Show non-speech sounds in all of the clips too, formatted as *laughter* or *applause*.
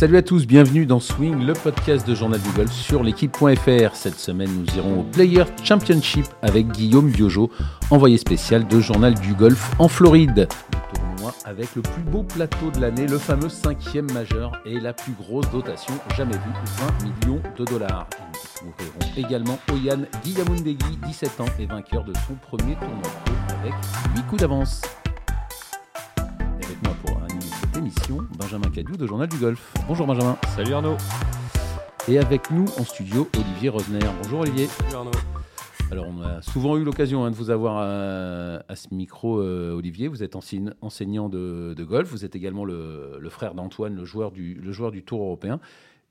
Salut à tous, bienvenue dans Swing, le podcast de Journal du Golf sur l'équipe.fr. Cette semaine, nous irons au Player Championship avec Guillaume Biojo, envoyé spécial de Journal du Golf en Floride. Le tournoi avec le plus beau plateau de l'année, le fameux cinquième majeur et la plus grosse dotation jamais vue, 20 millions de dollars. Nous découvrirons également Oyan Guillamundegui, 17 ans et vainqueur de son premier tournoi avec 8 coups d'avance. Benjamin Cadieu de Journal du Golf. Bonjour Benjamin. Salut Arnaud. Et avec nous en studio, Olivier Rosner. Bonjour Olivier. Salut Arnaud. Alors, on a souvent eu l'occasion hein, de vous avoir à, à ce micro, euh, Olivier. Vous êtes enseignant de, de golf. Vous êtes également le, le frère d'Antoine, le joueur, du, le joueur du Tour européen.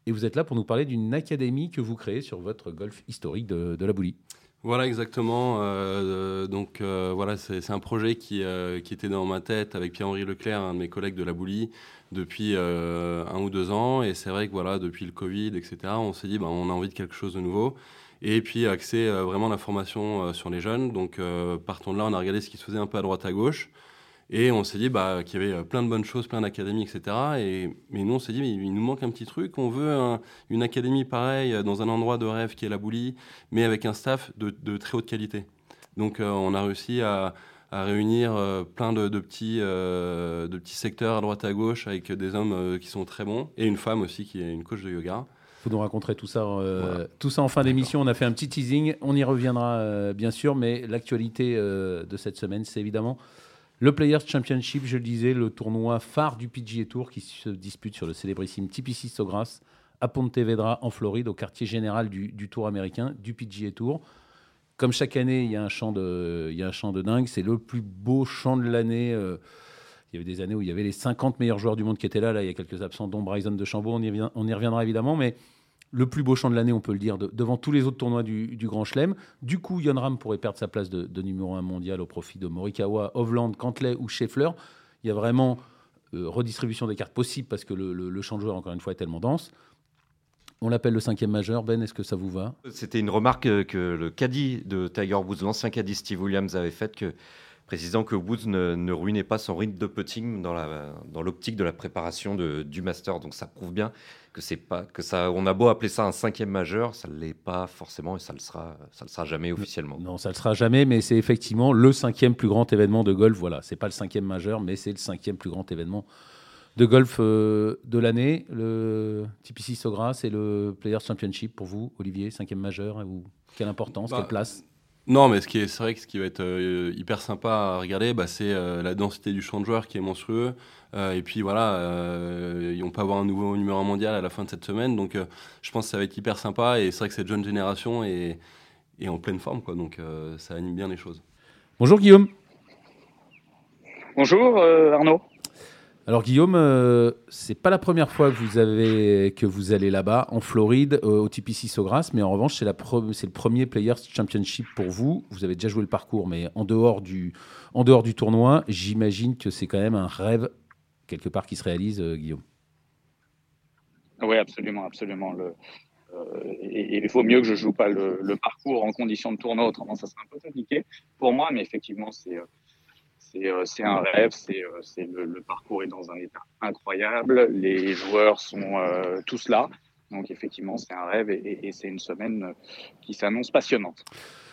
Et vous êtes là pour nous parler d'une académie que vous créez sur votre golf historique de, de la Boulie. Voilà exactement. euh, donc euh, voilà, c'est un projet qui, euh, était dans ma tête avec Pierre-Henri Leclerc, un de mes collègues de la Boulie, depuis euh, un ou deux ans. Et c'est vrai que voilà, depuis le Covid, etc., on s'est dit, bah, on a envie de quelque chose de nouveau. Et puis axer euh, vraiment la formation euh, sur les jeunes. Donc euh, partant de là, on a regardé ce qui se faisait un peu à droite à gauche. Et on s'est dit bah, qu'il y avait euh, plein de bonnes choses, plein d'académies, etc. Et, mais nous, on s'est dit, mais il nous manque un petit truc. On veut un- une académie pareille euh, dans un endroit de rêve qui est la Boulie, mais avec un staff de, de très haute qualité. Donc euh, on a réussi à, à réunir euh, plein de, de petits, euh, de petits secteurs à droite à gauche avec des hommes qui sont très bons et une femme aussi qui est une coach de yoga. Vous nous raconterez tout ça, euh, Voilà. tout ça en fin d'émission. On a fait un petit teasing. On y reviendra euh, bien sûr, mais l'actualité euh, de cette semaine, c'est évidemment le Players Championship. Je le disais, le tournoi phare du PGA Tour qui se dispute sur le célébrissime TPC Sawgrass à Ponte Vedra en Floride, au quartier général du, Tour américain, du PGA Tour. Comme chaque année, il y a un champ de, dingue. C'est le plus beau champ de l'année. euh, il y avait des années où il y avait les 50 meilleurs joueurs du monde qui étaient là. Là, il y a quelques absents, dont Bryson de Chambaud. On y, on y reviendra évidemment. Mais le plus beau champ de l'année, on peut le dire, de- devant tous les autres tournois du, Grand Chelem. Du coup, Yon Ram pourrait perdre sa place de, numéro 1 mondial au profit de Morikawa, Hovland, Cantley ou Scheffler. Il y a vraiment euh, redistribution des cartes possible parce que le, le- le champ de joueurs, encore une fois, est tellement dense. On l'appelle le cinquième majeur. Ben, est-ce que ça vous va? C'était une remarque euh, que le caddie de Tiger Woods, l'ancien caddie Steve Williams, avait faite, que, précisant que Woods ne, ne ruinait pas son rythme de putting dans la- dans l'optique de la préparation de- du Master. Donc ça prouve bien que c'est pas que ça. On a beau appeler ça un cinquième majeur, ça ne l'est pas forcément et ça le sera, ça le sera jamais officiellement. Non, ça ne le sera jamais, mais c'est effectivement le cinquième plus grand événement de golf. Voilà, c'est pas le cinquième majeur, mais c'est le cinquième plus grand événement de golf euh, de l'année. Le TPC Sawgrass et le Players Championship pour vous, Olivier, cinquième majeur. Ou quelle importance, Bah, quelle place? Non, mais ce qui est, c'est vrai que ce qui va être euh, hyper sympa à regarder, bah, c'est euh, la densité du champ de joueurs qui est monstrueux. Euh, et puis voilà, euh, on peut avoir un nouveau numéro 1 mondial à la fin de cette semaine. Donc euh, je pense que ça va être hyper sympa. Et c'est vrai que cette jeune génération est, est en pleine forme. Quoi, donc euh, ça anime bien les choses. Bonjour Guillaume. Bonjour euh, Arnaud. Alors Guillaume, euh, c'est pas la première fois que vous allez là-bas en Floride euh, au TPC Sawgrass, mais en revanche c'est le premier Players Championship pour vous. Vous avez déjà joué le parcours, mais en dehors du tournoi, j'imagine que c'est quand même un rêve quelque part qui se réalise, euh, Guillaume. Oui, absolument, absolument. Euh, il faut mieux que je joue pas le, parcours en condition de tournoi, autrement ça serait un peu compliqué pour moi, mais effectivement c'est c'est euh, c'est un rêve, c'est euh, le, le parcours est dans un état incroyable, les joueurs sont euh, tous là, donc effectivement c'est un rêve et, et- et c'est une semaine qui s'annonce passionnante.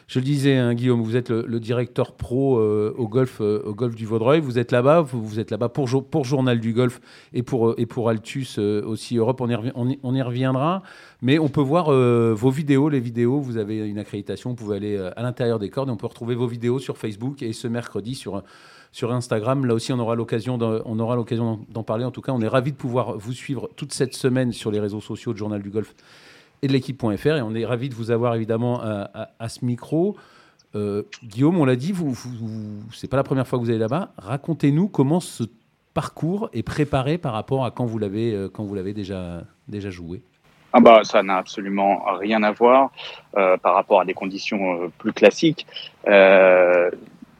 Je le disais, hein, Guillaume, vous êtes le, directeur pro euh, au golf, euh, au golf du Vaudreuil. Vous êtes là-bas, vous, êtes là-bas pour, Jo- pour Journal du Golf et pour, euh, et pour Altus aussi Europe. On y, reviendra. Mais on peut voir vos vidéos, les vidéos. Vous avez une accréditation, vous pouvez aller à l'intérieur des cordes on peut retrouver vos vidéos sur Facebook et ce mercredi sur, sur Instagram. Là aussi, on aura l'occasion d'en- parler. En tout cas, on est ravis de pouvoir vous suivre toute cette semaine sur les réseaux sociaux de Journal du Golf de l'équipe.fr. Et on est ravis de vous avoir évidemment à, ce micro. Euh, Guillaume, on l'a dit, vous, vous, c'est pas la première fois que vous allez là-bas. Racontez-nous comment ce parcours est préparé par rapport à quand vous l'avez euh, quand vous l'avez déjà déjà joué. Ah bah ça n'a absolument rien à voir euh, par rapport à des conditions plus classiques.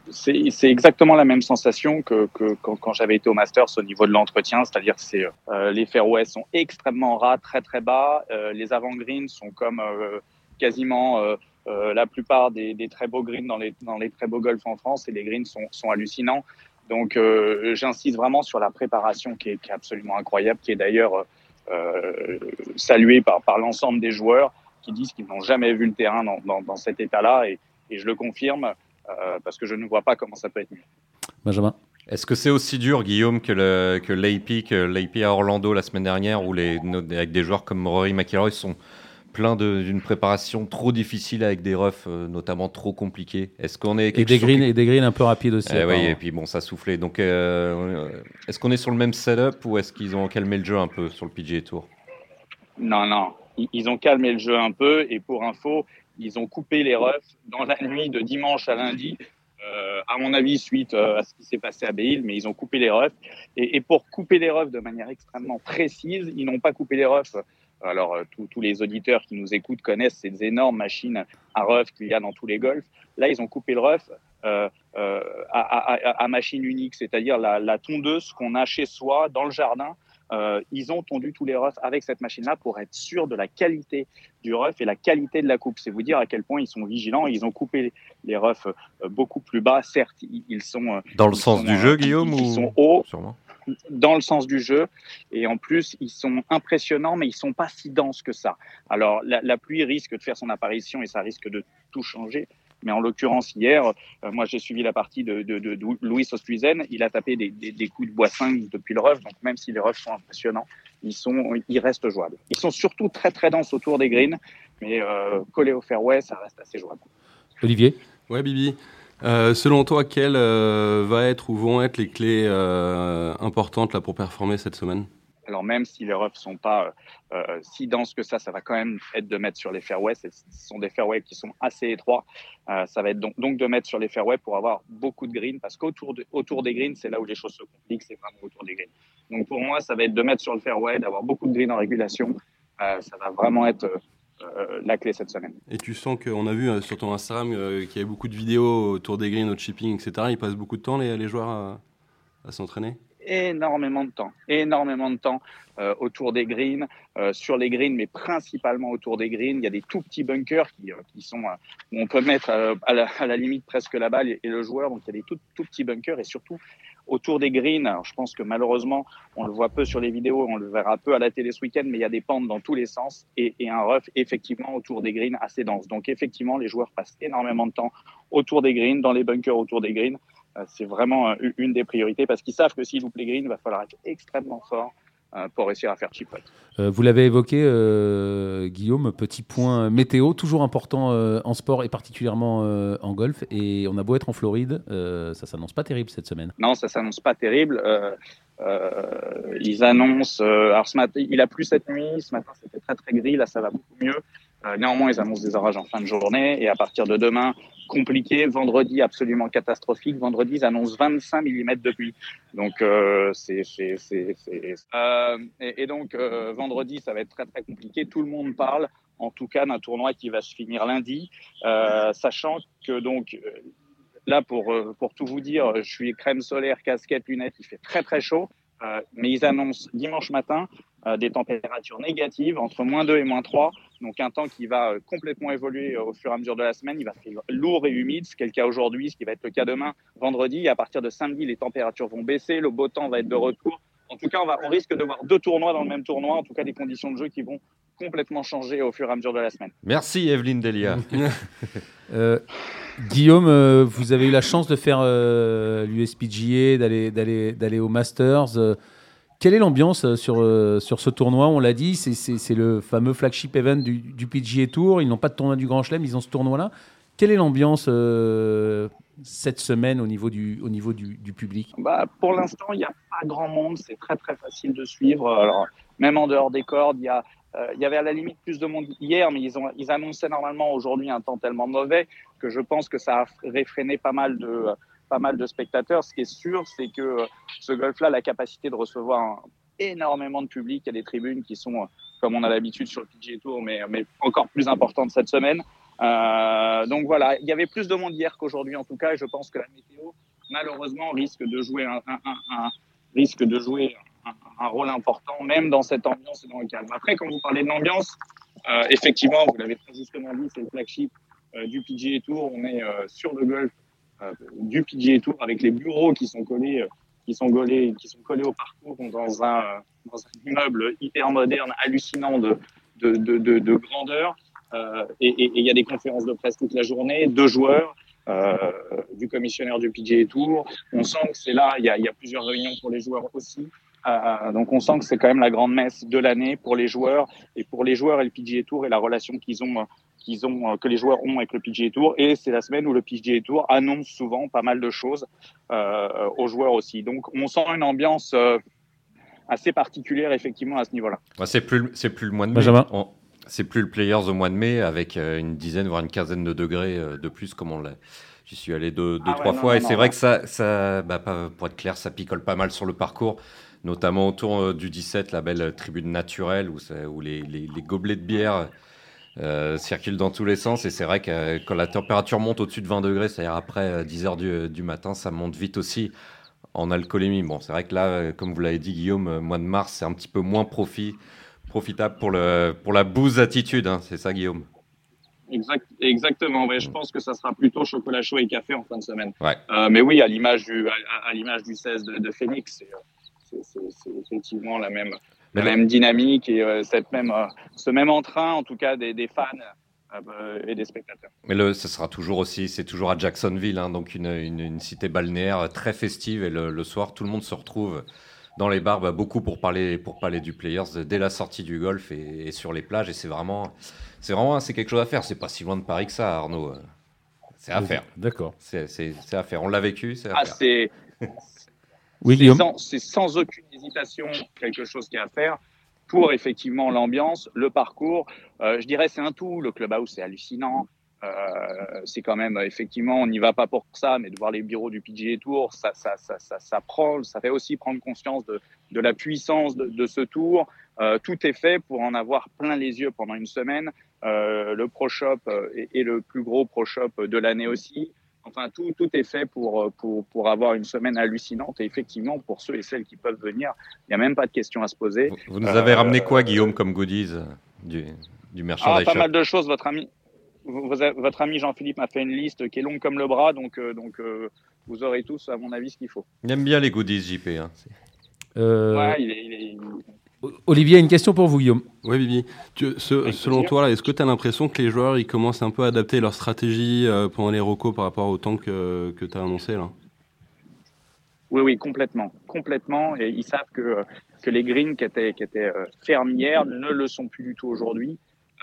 C'est exactement la même sensation que, que quand, quand j'avais été au Masters au niveau de l'entretien, c'est-à-dire que euh, les fairways sont extrêmement ras, très très bas, euh, les avant-greens sont comme euh, quasiment euh, euh, la plupart des, des très beaux greens dans les, dans les très beaux golfs en France et les greens sont, sont hallucinants. Donc euh, j'insiste vraiment sur la préparation qui est, qui est absolument incroyable, qui est d'ailleurs salué par, par l'ensemble des joueurs qui disent qu'ils n'ont jamais vu le terrain dans, dans, dans cet état-là. Et, et, je le confirme parce que je ne vois pas comment ça peut être mieux. Benjamin est-ce que c'est aussi dur, Guillaume, que, le, que l'AP, que l'AP à Orlando la semaine dernière, où les, avec des joueurs comme Rory McIlroy sont pleins d'une préparation trop difficile avec des roughs, euh, notamment trop compliqués? Est-ce qu'on est et des greens et des greens un peu rapides aussi. Eh oui, et puis bon, ça soufflait. Donc, euh, est-ce qu'on est sur le même setup ou est-ce qu'ils ont calmé le jeu un peu sur le PGA Tour? Non, non, ils ont calmé le jeu un peu. Et pour info, ils ont coupé les roughs dans la nuit de dimanche à lundi euh, à mon avis, suite euh, à ce qui s'est passé à Bale, mais ils ont coupé les refs. Et, pour couper les refs de manière extrêmement précise, ils n'ont pas coupé les refs. Alors, euh, tous les auditeurs qui nous écoutent connaissent ces énormes machines à refs qu'il y a dans tous les golfs. Là, ils ont coupé le ref à, machine unique, c'est-à-dire la tondeuse qu'on a chez soi dans le jardin euh, ils ont tondu tous les roughs avec cette machine-là pour être sûr de la qualité du rough et la qualité de la coupe. C'est vous dire à quel point ils sont vigilants. Ils ont coupé les roughs euh, beaucoup plus bas. Certes, ils sont euh, dans le sens du jeu, Guillaume, ils, ou... sont hauts? Dans le sens du jeu. Et en plus, ils sont impressionnants, mais ils sont pas si denses que ça. Alors, la, la pluie risque de faire son apparition et ça risque de tout changer. Mais en l'occurrence, hier, euh, moi, j'ai suivi la partie de, de, de, de Louis Ostruizen. Il a tapé des, des, des, coups de bois 5 depuis le rough. Donc, même si les roughs sont impressionnants, ils, sont, ils restent jouables. Ils sont surtout très, très denses autour des greens. Mais euh, collés au fairway, ça reste assez jouable. Olivier? Ouais, Bibi. Euh, selon toi, quelles euh, va être ou vont être les clés euh, importantes là, pour performer cette semaine? Alors même si les roughs sont pas euh, si denses que ça, ça va quand même être de mettre sur les fairways. Ce sont des fairways qui sont assez étroits. Euh, ça va être donc, de mettre sur les fairways pour avoir beaucoup de greens parce qu'autour autour des greens, c'est là où les choses se compliquent, c'est vraiment autour des greens. Donc pour moi, ça va être de mettre sur le fairway, d'avoir beaucoup de greens en régulation. Euh, ça va vraiment être euh, la clé cette semaine. Et tu sens qu'on a vu euh, sur ton Instagram euh, qu'il y avait beaucoup de vidéos autour des greens, au chipping, etc. Ils passent beaucoup de temps, les, joueurs, à s'entraîner? Énormément de temps, énormément de temps euh, autour des greens, euh, sur les greens, mais principalement autour des greens. Il y a des tout petits bunkers qui, euh, sont où on peut mettre à la, limite presque la balle et, le joueur. Donc il y a des tout, petits bunkers et surtout autour des greens. Je pense que malheureusement, on le voit peu sur les vidéos, on le verra peu à la télé ce week-end, mais il y a des pentes dans tous les sens et, et un rough effectivement autour des greens assez dense. Donc effectivement, les joueurs passent énormément de temps autour des greens, dans les bunkers autour des greens c'est vraiment une des priorités parce qu'ils savent que s'ils loupent les greens, il va falloir être extrêmement fort pour réussir à faire chip. Euh, vous l'avez évoqué, euh, Guillaume, petit point météo, toujours important euh, en sport et particulièrement euh, en golf. Et on a beau être en Floride, euh, ça s'annonce pas terrible cette semaine. Non, ça s'annonce pas terrible. ils annoncent. alors ce matin, il a plu cette nuit. Ce matin, c'était très très gris. Là, ça va beaucoup mieux. Néanmoins, ils annoncent des orages en fin de journée. Et à partir de demain, compliqué. Vendredi, absolument catastrophique. Vendredi, ils annoncent 25 mm de pluie. Donc, euh, c'est. Euh, et, et, donc, euh, vendredi, ça va être très, très compliqué. Tout le monde parle, en tout cas, d'un tournoi qui va se finir lundi, euh, sachant que, donc, là, pour, pour tout vous dire, je suis crème solaire, casquette, lunettes, il fait très, très chaud. mais ils annoncent dimanche matin des températures négatives entre moins 2 et moins 3. Donc un temps qui va complètement évoluer au fur et à mesure de la semaine. Il va faire lourd et humide, ce qui est le cas aujourd'hui, ce qui va être le cas demain, vendredi. Et à partir de samedi, les températures vont baisser, le beau temps va être de retour. En tout cas, on, va, on risque de voir deux tournois dans le même tournoi, en tout cas des conditions de jeu qui vont complètement changer au fur et à mesure de la semaine. Merci Evelyne Delia. *laughs* euh, Guillaume, euh, vous avez eu la chance de faire euh, l'USPGA, d'aller au Masters. Euh, quelle est l'ambiance sur, euh, sur ce tournoi? On l'a dit, c'est le fameux flagship event du, du PGA Tour. Ils n'ont pas de tournoi du Grand Chelem, ils ont ce tournoi-là. Quelle est l'ambiance euh, cette semaine au niveau du, au niveau du, du public? Bah, Pour l'instant, il n'y a pas grand monde. C'est très très facile de suivre. Alors, même en dehors des cordes, il y euh, y avait à la limite plus de monde hier, mais ils, ont, ils annonçaient normalement aujourd'hui un temps tellement mauvais que je pense que ça a réfréné pas mal de, pas mal de spectateurs. Ce qui est sûr, c'est que ce golf-là a la capacité de recevoir énormément de public. Il y a des tribunes qui sont, comme on a l'habitude sur le PGA Tour, mais, encore plus importantes cette semaine. Euh, donc voilà, il y avait plus de monde hier qu'aujourd'hui en tout cas, et je pense que la météo, malheureusement, risque de jouer un, risque de jouer un, rôle important, même dans cette ambiance et dans le calme. Après, quand vous parlez de l'ambiance, euh, effectivement, vous l'avez très justement dit, c'est le flagship euh, du PGA Tour. On est sur le golf euh, du PGA Tour avec les bureaux qui sont collés qui sont collés, qui sont collés au parcours dans un, dans un immeuble hyper moderne, hallucinant de, de, de, de, de grandeur. Euh, et il y a des conférences de presse toute la journée, deux joueurs, euh, du commissionnaire du PGA Tour. On sent que c'est là, il y a, y a, plusieurs réunions pour les joueurs aussi. Euh, donc on sent que c'est quand même la grande messe de l'année pour les joueurs et pour les joueurs et le PGA Tour et la relation qu'ils ont qu'ils ont, que les joueurs ont avec le PGA Tour. Et c'est la semaine où le PGA Tour annonce souvent pas mal de choses euh, aux joueurs aussi. Donc on sent une ambiance euh, assez particulière effectivement à ce niveau-là. c'est plus c'est plus le mois de mai. Benjamin. On- C'est plus le Players au mois de mai avec euh, une dizaine voire une quinzaine de degrés euh, de plus comme on l'a. J'y suis allé deux, deux Ah ouais, trois non, fois non, et c'est non, vrai que ça, ça bah, pas- pour être clair, ça picole pas mal sur le parcours, notamment autour euh, du 17, la belle tribune naturelle où, ça- où les, les- les gobelets de bière euh, circulent dans tous les sens. Et c'est vrai que euh, quand la température monte au-dessus de 20 degrés, c'est-à-dire après euh, 10 heures du, du matin, ça monte vite aussi en alcoolémie. Bon, c'est vrai que là, euh, comme vous l'avez dit, Guillaume, euh, mois de mars, c'est un petit peu moins profit, profitable pour, le, pour la bouse attitude. hein. c'est ça, Guillaume? Exact, exactement. Ouais, je pense que ça sera plutôt chocolat chaud et café en fin de semaine. Ouais. Euh, mais oui, à l'image du, à, à l'image du 16 de, de Phoenix, c'est, euh, effectivement la même, la même dynamique et euh, cette même, euh, ce même entrain, en tout cas, des, des fans euh, et des spectateurs. Mais le, ce sera toujours aussi, c'est toujours à Jacksonville, hein, donc une, une, une cité balnéaire très festive. Et le, le soir, tout le monde se retrouve dans les bars, bah, beaucoup pour parler, pour parler du Players dès la sortie du golf et, et sur les plages. Et c'est vraiment, c'est vraiment, c'est quelque chose à faire. C'est pas si loin de Paris que ça, Arnaud. C'est à faire. D'accord. C'est, à faire. On l'a vécu, c'est à Ah, faire. Oui, c'est sans, aucune hésitation quelque chose qui est à faire pour effectivement l'ambiance, le parcours. Euh, je dirais c'est un tout. Le clubhouse c'est hallucinant. Euh, c'est quand même effectivement on n'y va pas pour ça, mais de voir les bureaux du PGA Tour, ça, ça, ça, ça, ça prend, ça fait aussi prendre conscience de, de la puissance de, de ce tour. Euh, tout est fait pour en avoir plein les yeux pendant une semaine. Le Pro Shop est, est le plus gros Pro Shop de l'année aussi. Enfin, tout, tout est fait pour, euh, pour, pour avoir une semaine hallucinante. Et effectivement, pour ceux et celles qui peuvent venir, il n'y a même pas de question à se poser. Vous, vous nous avez Euh, ramené quoi, Guillaume, comme goodies euh, du, du Ah, merchandise pas shop mal de choses. Votre ami, votre ami Jean-Philippe m'a fait une liste qui est longue comme le bras. Donc, euh, donc euh, vous aurez tous, à mon avis, ce qu'il faut. Il aime bien les goodies, JP. hein. Euh, Ouais, il est- il est- Olivier, une question pour vous, Guillaume. Ouais, Bibi. Tu- ce- Avec selon toi, est-ce que tu as l'impression que les joueurs ils commencent un peu à adapter leur stratégie euh, pendant les recos par rapport au temps que, que tu as annoncé là? Oui, oui, complètement, complètement. Et ils savent que, que les greens qui étaient, qui étaient euh, fermes hier ne le sont plus du tout aujourd'hui,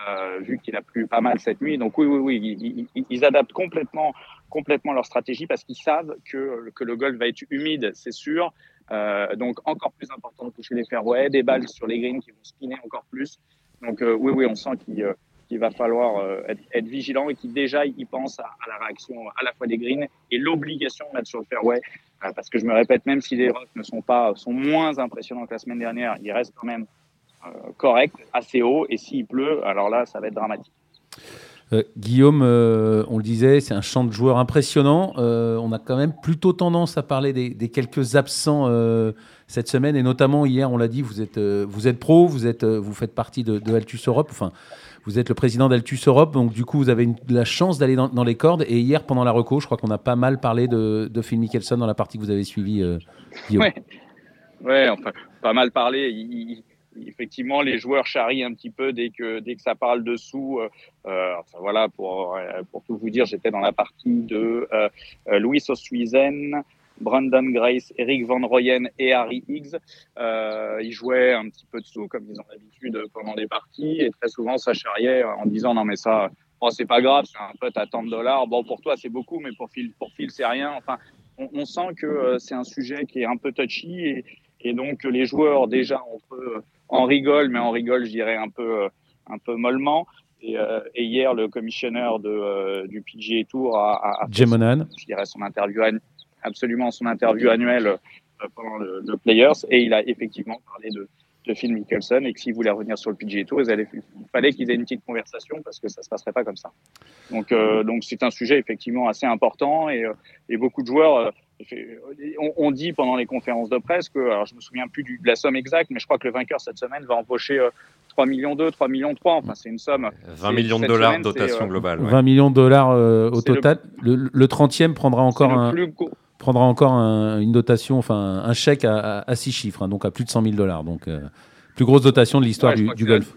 euh, vu qu'il a plu pas mal cette nuit. Donc oui, oui, oui, ils, ils- ils adaptent complètement, complètement leur stratégie parce qu'ils savent que, que le golf va être humide, c'est sûr. Euh, donc encore plus important de toucher les fairways, des balles sur les greens qui vont spinner encore plus. Donc euh, oui, oui, on sent qu'il euh, qu'il va falloir euh, être, être vigilant et qu'il déjà il pense à, à la réaction à la fois des greens et l'obligation de mettre sur le fairway euh, parce que je me répète, même si les rocks ne sont pas sont moins impressionnants que la semaine dernière, ils restent quand même euh, corrects, assez hauts. Et s'il pleut, alors là, ça va être dramatique. Euh, Guillaume, euh, on le disait, c'est un champ de joueurs impressionnant. Euh, on a quand même plutôt tendance à parler des, quelques absents cette semaine, et notamment hier, on l'a dit, vous êtes, pro, vous, êtes, vous faites partie de, Altus Europe, enfin, vous êtes le président d'Altus Europe, donc du coup, vous avez la chance d'aller dans, les cordes. Et hier, pendant la reco, je crois qu'on a pas mal parlé de, Phil Mickelson dans la partie que vous avez suivie, Guillaume. Ouais. Ouais, enfin, pas mal parlé. Effectivement, les joueurs charrient un petit peu dès que dès que ça parle dessous. Euh, euh, enfin voilà, pour euh, pour tout vous dire, j'étais dans la partie de euh, euh, Louis Oosthuizen, Brandon Grace, Eric Van Royen et Harry Higgs. Euh, ils jouaient un petit peu dessous, comme ils ont l'habitude pendant les parties, et très souvent ça charriait en disant non mais ça. Oh, c'est pas grave, c'est un pote à tant de dollars. Bon, pour toi, c'est beaucoup, mais pour Phil, pour Phil, c'est rien. Enfin, on, on sent que c'est un sujet qui est un peu touchy et, et donc les joueurs déjà entre eux en rigolent, mais en rigolent, je dirais un peu, euh, un peu mollement. Et, euh, et hier, le commissionneur de, euh, du PGA Tour a, a, a fait je dirais son interview absolument son interview annuelle euh, pendant le, le Players et il a effectivement parlé de, de Phil Mickelson et que s'il voulait revenir sur le PGA Tour, ils allaient- il fallait qu'ils aient une petite conversation parce que ça se passerait pas comme ça. Donc euh, donc c'est un sujet effectivement assez important et, euh, et beaucoup de joueurs euh, on, dit pendant les conférences de presse que alors je me souviens plus de la somme exacte mais je crois que le vainqueur cette semaine va empocher euh, 3 millions 2, 3 millions 3, enfin c'est une somme 20 C'est- millions de dollars semaine, de dotation euh, globale. ouais. 20 millions de dollars euh, au le- total. Le, le 30e prendra encore un, prendra une dotation, enfin un chèque à, 6 chiffres, hein, donc à plus de 100 000 dollars. Donc, plus grosse dotation de l'histoire du, golf.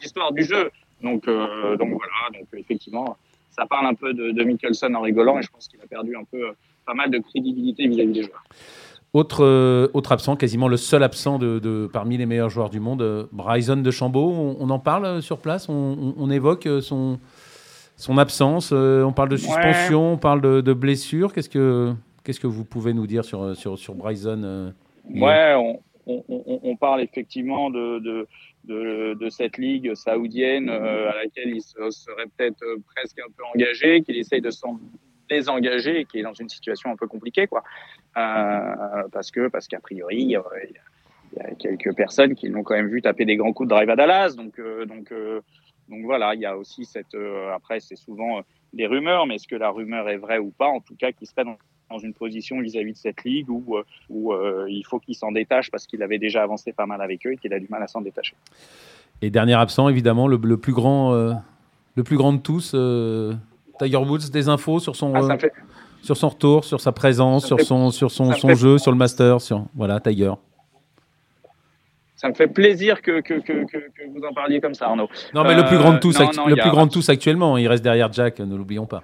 L'histoire du jeu. Donc, donc voilà, donc effectivement, ça parle un peu de, de Mickelson en rigolant et je pense qu'il a perdu un peu pas mal de crédibilité vis-à-vis des joueurs. Autre, euh, autre absent, quasiment le seul absent de, parmi les meilleurs joueurs du monde, euh, Bryson de Chambaud. On, en parle euh, sur place? On, évoque son, son absence On parle de suspension On parle de, de blessure Qu'est-ce que Qu'est-ce que vous pouvez nous dire sur, sur, sur Bryson Ouais, on, parle effectivement de, de, de, cette ligue saoudienne à laquelle il serait peut-être presque un peu engagé, qu'il essaye de s'en désengagé et qui est dans une situation un peu compliquée, quoi. Euh, parce que parce qu'a priori, il y, a quelques personnes qui l'ont quand même vu taper des grands coups de drive à Dallas. Donc euh, donc euh, donc voilà, il y a aussi cette. après, c'est souvent des rumeurs, mais est-ce que la rumeur est vraie ou pas? En tout cas, qu'il serait dans, dans une position vis-à-vis de cette ligue où, où il faut qu'il s'en détache parce qu'il avait déjà avancé pas mal avec eux et qu'il a du mal à s'en détacher. Et dernier absent, évidemment, le plus grand, le plus grand de tous, Tiger Woods, des infos sur son, ah, euh, sur son retour, sur sa présence, sur son, sur son, son jeu, sur le Master, sur voilà Tiger. Ça me fait plaisir que, que, que, que, vous en parliez comme ça, Arnaud. Non, mais le plus grand de tous, euh, le plus grand de tous actuellement, il reste derrière Jack, ne l'oublions pas.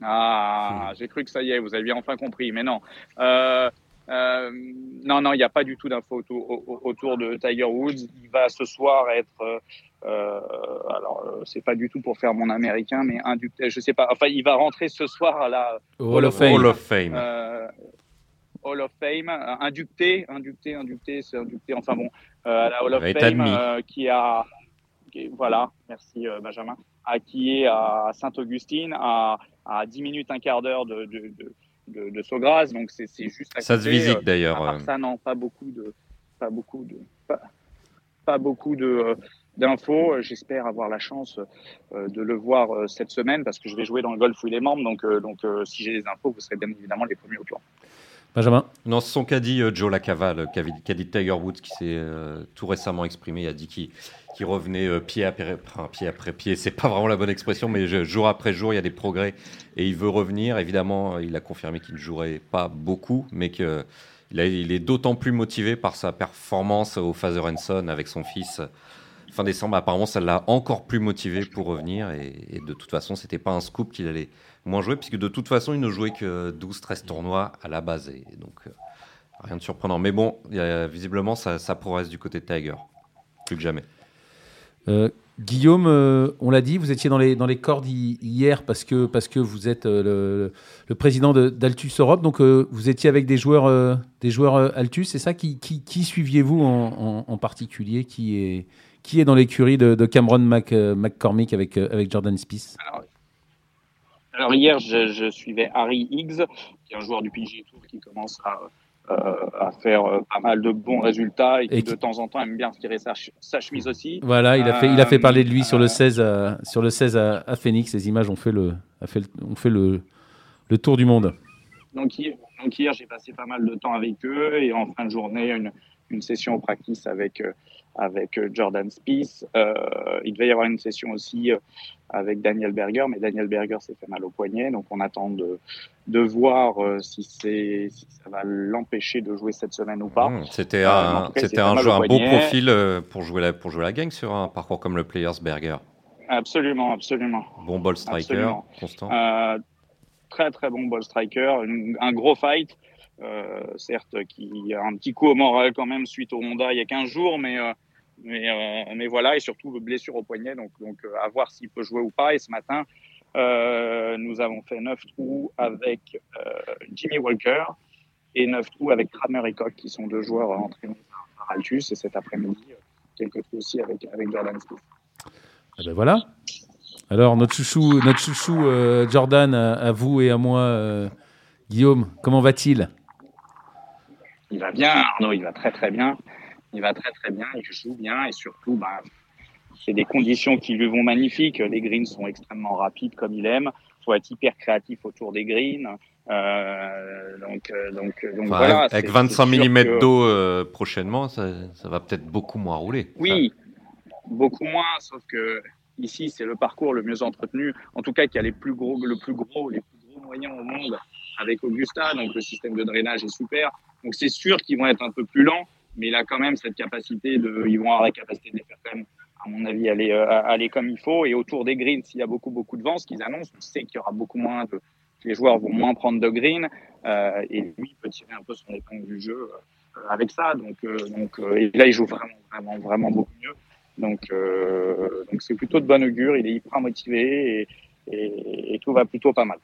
Ah, j'ai cru que ça y est, vous aviez enfin compris, mais non. Euh, non, non, il n'y a pas du tout d'infos autour, autour, de Tiger Woods. Il va ce soir être euh, alors, euh, c'est pas du tout pour faire mon américain, mais un je sais pas. Enfin, il va rentrer ce soir à la Hall of Fame. Hall of Fame. Euh, Hall of Fame, inducté, inducté, inducté, c'est inducté. Enfin bon, à la Hall of Fame, qui a, voilà, merci Benjamin, à, qui est à Saint-Augustine, à, à 10 minutes, un quart d'heure de, de, de, de, Saugras, donc c'est juste. ça se visite d'ailleurs. Ça, non, pas beaucoup de, pas beaucoup de, pas beaucoup de, d'infos. Euh, j'espère avoir la chance euh, de le voir euh, cette semaine parce que je vais jouer dans le golf où il est membre. Donc, donc si j'ai des infos, vous serez bien évidemment les premiers au tour. Benjamin Non, c'est son caddie Joe Lacaval, caddie de Tiger Woods, qui s'est tout récemment exprimé. Il a dit qu'il revenait pied, après, pied après pied. C'est pas vraiment la bonne expression, mais jour après jour, il y a des progrès et il veut revenir. Évidemment, il a confirmé qu'il ne jouerait pas beaucoup, mais qu'il il est d'autant plus motivé par sa performance au Father Son avec son fils fin décembre. Apparemment, ça l'a encore plus motivé pour revenir. Et, de toute façon, c'était pas un scoop qu'il allait moins jouer, puisque de toute façon, il ne jouait que 12-13 tournois à la base. Et donc, euh, rien de surprenant. Mais bon, visiblement, ça, progresse du côté de Tiger. Plus que jamais. Euh, Guillaume, euh, on l'a dit, vous étiez dans les, cordes hier parce que, parce que vous êtes le, président d'Altus Europe. Donc, vous étiez avec des joueurs, des joueurs Altus. C'est ça qui, qui, suiviez-vous en, en, particulier? Qui est, qui est dans l'écurie de, Cameron euh, McCormick avec, euh, avec Jordan Spieth? Alors, hier, je, suivais Harry Higgs, qui est un joueur du PGA Tour qui commence à, euh, faire pas mal de bons résultats et qui, de temps en temps aime bien retirer sa, sa chemise aussi. Voilà, il a fait, il a fait parler de lui sur le 16 à, sur le 16 à, Phoenix. Ces images ont fait le, a fait, ont fait le, le tour du monde. Donc hier, donc hier j'ai passé pas mal de temps avec eux et en fin de journée, une, une session au practice avec, avec euh, Jordan Spieth. Euh, il devait y avoir une session aussi euh, avec Daniel Berger, mais Daniel Berger s'est fait mal au poignet, donc on attend de, de voir si, ça va l'empêcher de jouer cette semaine ou pas. Mmh, c'était un, c'était un, un beau profil pour jouer, la, pour jouer la gang sur un parcours comme le Players Berger. Absolument, absolument. Bon ball striker, constant. très très bon ball striker, un gros fight. Euh, certes, qui a un petit coup au moral quand même suite au Honda il y a 15 jours, mais, euh, euh, mais voilà, et surtout blessure au poignet, donc, donc à voir s'il peut jouer ou pas. Et ce matin, nous avons fait 9 trous avec Jimmy Walker et 9 trous avec Kramer et Koch, qui sont deux joueurs entraînés par Altus. Et cet après-midi, quelques trous aussi avec, avec Jordan Smith. Eh ben voilà. Alors, notre chouchou, notre chouchou Jordan, à, vous et à moi, Guillaume, comment va-t-il? Il va bien, Arnaud, il va très très bien. Il va très très bien, il joue bien et surtout, bah, c'est des conditions qui lui vont magnifiques. Les greens sont extrêmement rapides comme il aime. Il faut être hyper créatif autour des greens. Euh, donc, euh, donc, donc voilà, Avec 25 mm d'eau euh, prochainement, ça, ça va peut-être beaucoup moins rouler. Oui, beaucoup moins, sauf que ici, c'est le parcours le mieux entretenu, en tout cas qui a les plus gros, le plus gros, les plus gros moyens au monde avec Augusta, donc le système de drainage est super. Donc c'est sûr qu'ils vont être un peu plus lents, mais il a quand même cette capacité de, ils vont avoir la capacité de faire quand même, à mon avis, aller, euh, aller comme il faut. Et autour des greens, s'il y a beaucoup, beaucoup de vent, ce qu'ils annoncent, on sait qu'il y aura beaucoup moins de, les joueurs vont moins prendre de green, euh, et lui peut tirer un peu son épingle du jeu euh, avec ça. Donc, euh, donc et là, il joue vraiment, vraiment, vraiment beaucoup mieux. Donc, donc c'est plutôt de bon augure. Il est hyper motivé et, et tout va plutôt pas mal.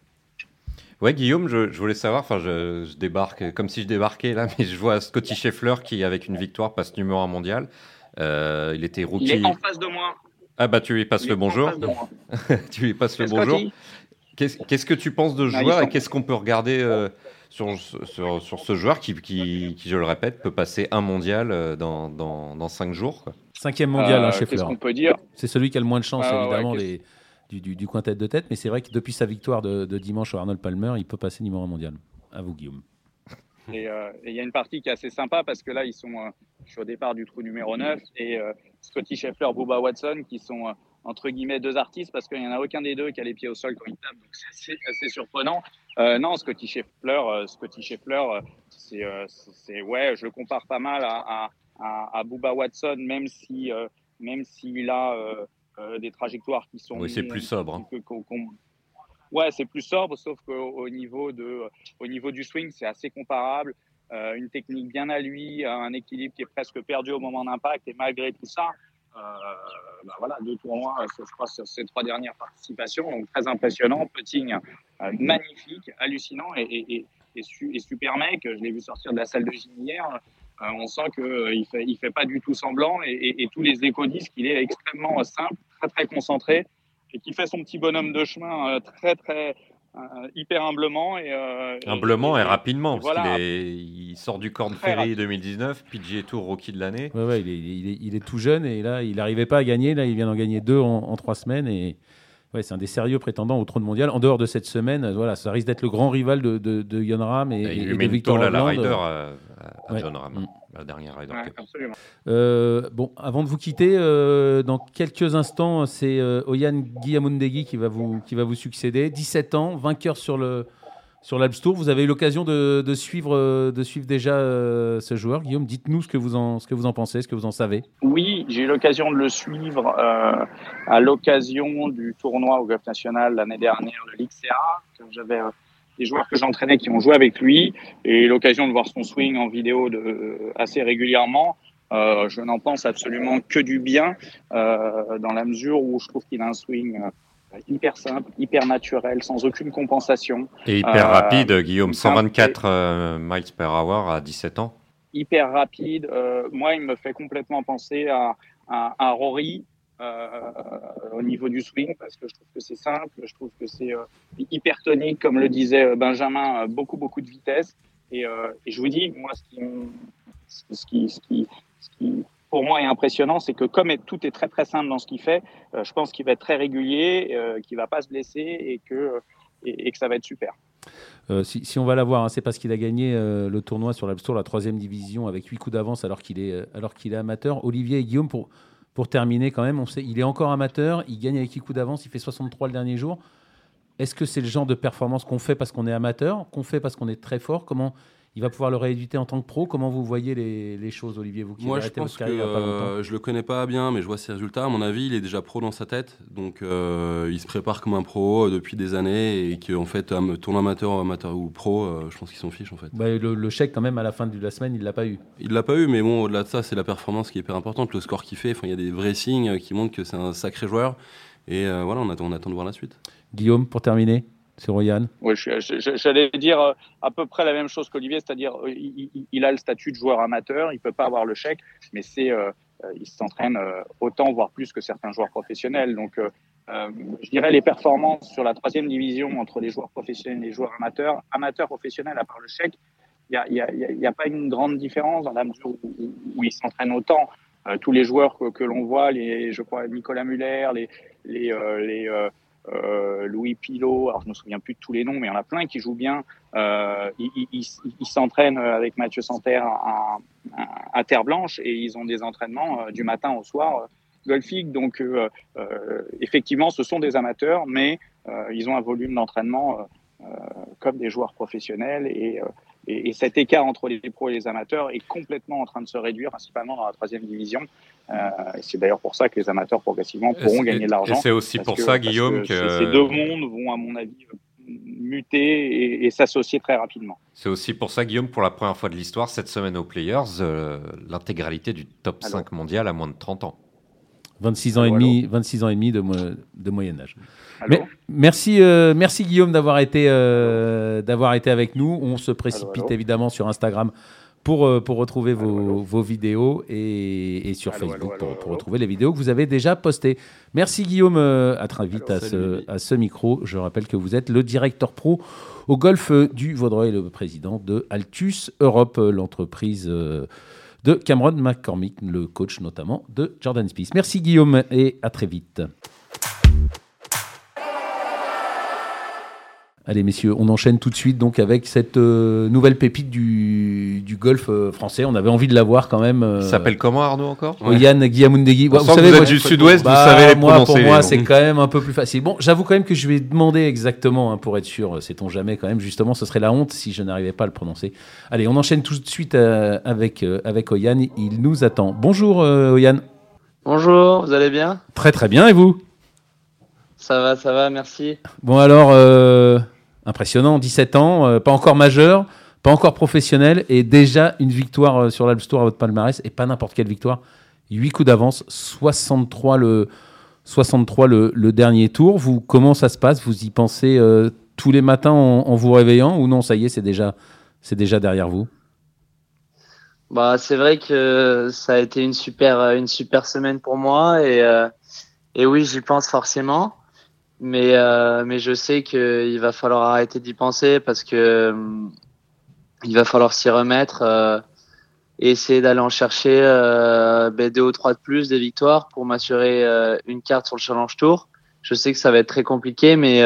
Ouais, Guillaume, je, je voulais savoir, enfin, je, je, débarque comme si je débarquais là, *laughs* mais je vois Scotty Scheffler qui, avec une victoire, passe numéro un mondial. Euh, il était rookie. Il est en face de moi. Ah bah tu lui passes Il le bonjour. *laughs* tu lui passes le Scotty, bonjour. Qu'est-ce qu'est-ce que tu penses de ce Ah, ils joueur et qu'est-ce qu'on peut regarder euh, sur, sur, sur ce joueur qui, qui, qui, je le répète, peut passer un mondial euh, dans, dans, dans cinq jours quoi? Cinquième mondial, Euh, hein, Qu'est-ce Scheffler. qu'on peut dire? C'est celui qui a le moins de chance, Ah évidemment, qu'est-ce- du, du, du quintet de tête. Mais c'est vrai que depuis sa victoire de, dimanche au Arnold Palmer, il peut passer numéro mondial. À vous, Guillaume. Et euh, et il y a une partie qui est assez sympa parce que là, ils sont, euh, au départ du trou numéro 9 et euh, Scotty Scheffler, Bubba Watson, qui sont entre guillemets deux artistes parce qu'il n'y en a aucun des deux qui a les pieds au sol quand il tape, donc c'est assez, surprenant. Non, Scotty Scheffler, Scotty Scheffler, c'est, ouais, je le compare pas mal à, à, Bubba Watson, même si, même s'il a des trajectoires qui sont Oui, c'est plus sobre. hein. que- Ouais, c'est plus sobre, sauf qu'au au niveau, de, au niveau du swing, c'est assez comparable. Euh, une technique bien à lui, un équilibre qui est presque perdu au moment d'impact. Et malgré tout ça, euh, bah voilà, deux tournois, euh, je crois, sur ces trois dernières participations. Donc très impressionnant. Putting euh, magnifique, hallucinant et, et, et, et, su- et super mec. Je l'ai vu sortir de la salle de gym hier. Euh, on sent qu'il ne fait, il fait pas du tout semblant. Et tous les échos disent qu'il est extrêmement simple, très très concentré et qui fait son petit bonhomme de chemin euh, très très euh, hyper humblement et euh, Humblement et, rapidement, voilà. parce qu'il est- il sort du Corn Très Ferry rapide. 2019, PGA Tour Rookie de l'année. Ouais, ouais, il, est, il, est, il est tout jeune et là, il n'arrivait pas à gagner. Là, il vient d'en gagner deux en, en trois semaines et ouais, c'est un des sérieux prétendants au trône mondial. En dehors de cette semaine, voilà, ça risque d'être le grand rival de, de, de Jon Rahm et, Et et il lui de Victor à la. Ryder, à, à Ouais. John Ram, Mm. La dernière Ryder Ouais, Cup. absolument. Euh, bon, avant de vous quitter, euh, dans quelques instants, c'est euh, Oyan Guillamundegui qui va vous qui va vous succéder. 17 ans, vainqueur sur le sur l'Alps Tour. Vous avez eu l'occasion de, de suivre de suivre déjà ce joueur. Guillaume, dites-nous ce que vous en ce que vous en pensez, ce que vous en savez. Oui, j'ai eu l'occasion de le suivre euh, à l'occasion du tournoi au Golf National l'année dernière, le l'XCA. J'avais euh, des joueurs que j'entraînais qui ont joué avec lui et l'occasion de voir son swing en vidéo de, assez régulièrement. Euh, je n'en pense absolument que du bien euh, dans la mesure où je trouve qu'il a un swing euh, hyper simple, hyper naturel, sans aucune compensation. Et hyper Euh, rapide, Guillaume, c'est un- 124 euh, miles per hour à 17 ans. hyper rapide. Euh, moi, il me fait complètement penser à, à, à Rory euh, au niveau du swing parce que je trouve que c'est simple, je trouve que c'est euh, hyper tonique, comme le disait euh, Benjamin, euh, beaucoup beaucoup de vitesse. Et, euh, je vous dis, moi, ce qui, ce qui, ce qui, pour moi est impressionnant, c'est que comme tout est très très simple dans ce qu'il fait, euh, je pense qu'il va être très régulier, euh, qu'il va pas se blesser et que et, que ça va être super. Euh, si, on va l'avoir, hein, c'est parce qu'il a gagné euh, le tournoi sur l'Alps Tour, la troisième division, avec 8 coups d'avance alors qu'il est, euh, alors qu'il est amateur. Olivier et Guillaume, pour, pour terminer quand même, on sait, il est encore amateur, il gagne avec 8 coups d'avance, il fait 63 le dernier jour. Est-ce que c'est le genre de performance qu'on fait parce qu'on est amateur, qu'on fait parce qu'on est très fort? Comment il va pouvoir le rééditer en tant que pro Comment vous voyez les, les choses, Olivier Vous qui Moi, je pense que euh, je le connais pas bien, mais je vois ses résultats. À mon avis, il est déjà pro dans sa tête, donc euh, il se prépare comme un pro euh, depuis des années et qu'en fait, tournoi amateur, amateur ou pro, euh, je pense qu'ils s'en fichent en fait. Bah, le, le chèque, quand même, à la fin de la semaine, il l'a pas eu. Il l'a pas eu, mais bon, au-delà de ça, c'est la performance qui est hyper importante, le score qu'il fait. Enfin, il y a des vrais signes qui montrent que c'est un sacré joueur. Et voilà, on attend, on attend de voir la suite. Guillaume, pour terminer, c'est Royan. Oui, j'allais dire euh, à peu près la même chose qu'Olivier, c'est-à-dire euh, il, a le statut de joueur amateur, il peut pas avoir le chèque, mais c'est euh, il s'entraîne autant voire plus que certains joueurs professionnels. Donc, je dirais les performances sur la troisième division entre les joueurs professionnels et les joueurs amateurs, amateurs professionnels à part le chèque, il y a, pas une grande différence dans la mesure où, ils s'entraînent autant. Tous les joueurs que, l'on voit, les, je crois Nicolas Muller, les les, les euh, Louis Pilot, alors je me souviens plus de tous les noms, mais il y en a plein qui jouent bien. Euh, ils s'entraînent avec Mathieu Santerre à, Terre Blanche et ils ont des entraînements euh, du matin au soir golfiques. Donc effectivement, ce sont des amateurs, mais ils ont un volume d'entraînement comme des joueurs professionnels et, et, cet écart entre les pros et les amateurs est complètement en train de se réduire, principalement dans la troisième division. c'est d'ailleurs pour ça que les amateurs progressivement pourront gagner de l'argent. Et c'est aussi pour ça, Guillaume, que, ces deux mondes vont, à mon avis, muter et, s'associer très rapidement. C'est aussi pour ça, Guillaume, pour la première fois de l'histoire, cette semaine aux Players, l'intégralité du top 5 mondial à moins de 30 ans. 26 ans, et demi, 26 ans et demi de, de moyen âge. Mais, merci, euh, merci Guillaume d'avoir été, euh, d'avoir été avec nous. On se précipite évidemment sur Instagram pour, euh, pour retrouver vos, vos, vidéos et, et sur Facebook pour, pour, retrouver les vidéos que vous avez déjà postées. Merci Guillaume, à très vite à, ce, à ce micro. Je rappelle que vous êtes le directeur pro au golf du Vaudreuil et le président de Altus Europe, l'entreprise de Cameron McCormick, le coach notamment de Jordan Spieth. Merci Guillaume et à très vite. Allez messieurs, on enchaîne tout de suite donc avec cette euh, nouvelle pépite du, du golf euh, français. On avait envie de la voir quand même. Euh, Il s'appelle comment Arnaud encore? Yann Guillamoundegui. Vous, savez, vous êtes du sud-ouest, vous bah, savez les moi, Pour moi, c'est quand même un peu plus facile. Bon, j'avoue quand même que je vais demander exactement hein, pour être sûr. Sait-on jamais quand même. Justement, ce serait la honte si je n'arrivais pas à le prononcer. Allez, on enchaîne tout de suite avec avec Oyan. Il nous attend. Bonjour Oyan. Bonjour, vous allez bien? Très très bien et vous? Ça va, ça va, merci. Bon alors. Impressionnant, 17 ans, euh, pas encore majeur, pas encore professionnel, et déjà une victoire euh, sur l'Alps Tour à votre palmarès, et pas n'importe quelle victoire. 8 coups d'avance, 63 le, 63 le, dernier tour. Vous, comment ça se passe? Vous y pensez euh, tous les matins en, vous réveillant ou non Ça y est, c'est déjà, derrière vous? Bah, c'est vrai que ça a été une super, semaine pour moi et oui, j'y pense forcément. Mais, euh, mais je sais qu'il va falloir arrêter d'y penser parce que euh, il va falloir s'y remettre euh, et essayer d'aller en chercher euh, ben, deux ou trois de plus des victoires pour m'assurer une carte sur le Challenge Tour. Je sais que ça va être très compliqué, mais,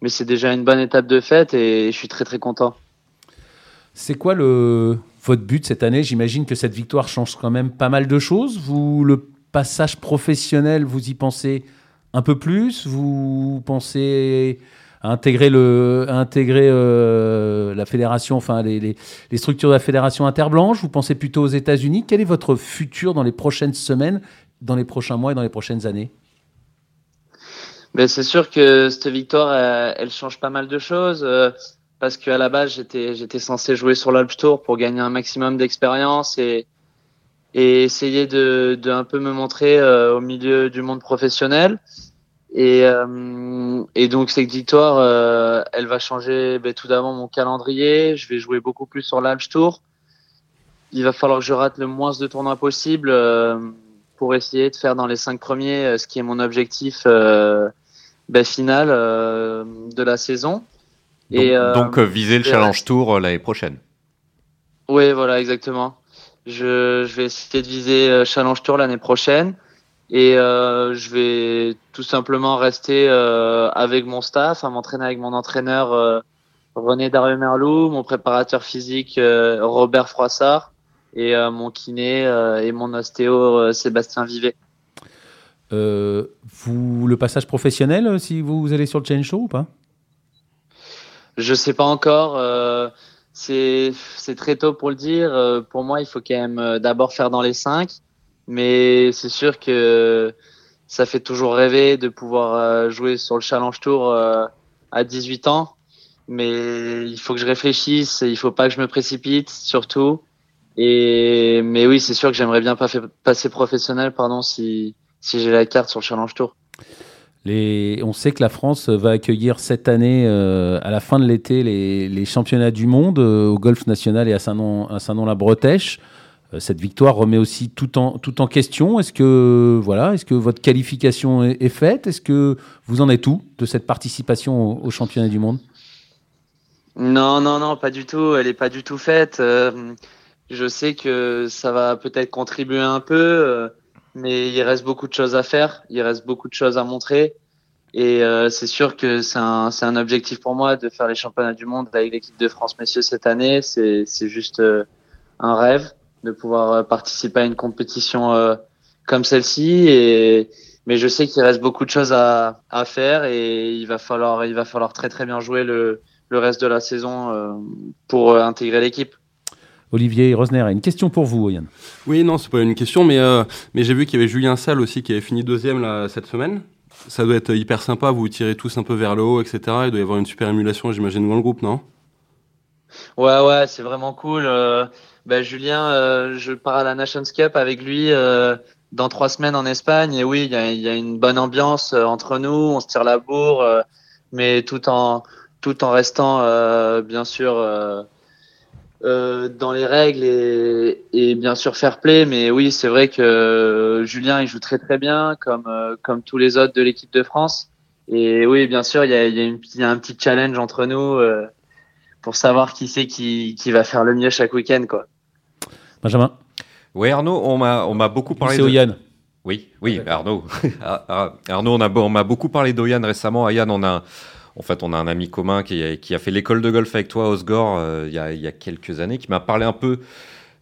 mais c'est déjà une bonne étape de fête et je suis très très content. C'est quoi le, votre but cette année? J'imagine que cette victoire change quand même pas mal de choses. Vous, le passage professionnel, vous y pensez un peu plus Vous pensez à intégrer, euh, la fédération, enfin les, structures de la fédération interblanche? Vous pensez plutôt aux États-Unis? Quel est votre futur dans les prochaines semaines, dans les prochains mois et dans les prochaines années? Ben, C'est sûr que cette victoire, elle, change pas mal de choses. Euh, parce qu'à la base, j'étais, j'étais censé jouer sur l'Alps Tour pour gagner un maximum d'expérience et, et essayer de, de un peu me montrer euh, au milieu du monde professionnel. Et, euh, et donc cette victoire, euh, elle va changer ben, tout d'abord mon calendrier. Je vais jouer beaucoup plus sur l'Alps Tour. Il va falloir que je rate le moins de tournois possible euh, pour essayer de faire dans les cinq premiers, ce qui est mon objectif ben, final de la saison. Donc, et, donc viser le Challenge Tour l'année prochaine. Oui, voilà, exactement. Je, je vais essayer de viser euh, Challenge Tour l'année prochaine et euh, je vais tout simplement rester euh, avec mon staff, à m'entraîner avec mon entraîneur euh, René Darieux-Merlou, mon préparateur physique Robert Froissart et mon kiné et mon ostéo Sébastien Vivet. vous, le passage professionnel, si vous allez sur le Chain Show ou pas? Je sais pas encore c'est très tôt pour le dire. Euh, pour moi, il faut quand même euh, d'abord faire dans les cinq. Mais c'est sûr que ça fait toujours rêver de pouvoir euh, jouer sur le Challenge Tour à 18 ans. Mais il faut que je réfléchisse. Il faut pas que je me précipite, surtout. Et mais oui, c'est sûr que j'aimerais bien passer professionnel, pardon, si si j'ai la carte sur le Challenge Tour. On sait que la France va accueillir cette année, euh, à la fin de l'été, les, championnats du monde euh, au golf national et à Saint-Nom-la-Bretèche. Euh, cette victoire remet aussi tout en, question. Est-ce que, voilà, est que votre qualification est, faite? Est-ce que vous en êtes où de cette participation aux au championnat du monde? Non, non, non, pas du tout. Elle n'est pas du tout faite. je sais que ça va peut-être contribuer un peu mais il reste beaucoup de choses à faire, il reste beaucoup de choses à montrer. Et euh, c'est sûr que c'est un, un, objectif pour moi de faire les championnats du monde avec l'équipe de France messieurs cette année. C'est juste euh, un rêve de pouvoir euh, participer à une compétition euh, comme celle-ci. Et mais je sais qu'il reste beaucoup de choses à, à, faire et il va falloir il va falloir très très bien jouer le, le reste de la saison pour intégrer l'équipe. Olivier Rosner a une question pour vous, Yann. Oui, non, c'est pas une question, mais, mais j'ai vu qu'il y avait Julien Salle aussi qui avait fini deuxième là, cette semaine. Ça doit être hyper sympa, vous vous tirez tous un peu vers le haut, etc. Il doit y avoir une super émulation, j'imagine, dans le groupe, non? Ouais, ouais, c'est vraiment cool. Ben, Julien, je pars à la Nations Cup avec lui dans trois semaines en Espagne. Et oui, il y a, une bonne ambiance euh, entre nous. On se tire la bourre, euh, mais tout en tout en restant euh, bien sûr dans les règles et, et, bien sûr fair play. Mais oui, c'est vrai que Julien il joue très très bien, comme comme tous les autres de l'équipe de France. Et oui, bien sûr, il y a, il y a, une, il y a un petit challenge entre nous pour savoir qui c'est qui, qui va faire le mieux chaque week-end, quoi. Benjamin? Oui, Arnaud, on m'a beaucoup parlé. C'est de... Oui, oui, Arnaud. *laughs* Ah, ah, Arnaud, on m'a beaucoup parlé d'Oyan récemment. Yann, on a, en fait, on a un ami commun qui a, qui a fait l'école de golf avec toi, Osgore, euh, il, y a, il, y a, quelques années, qui m'a parlé un peu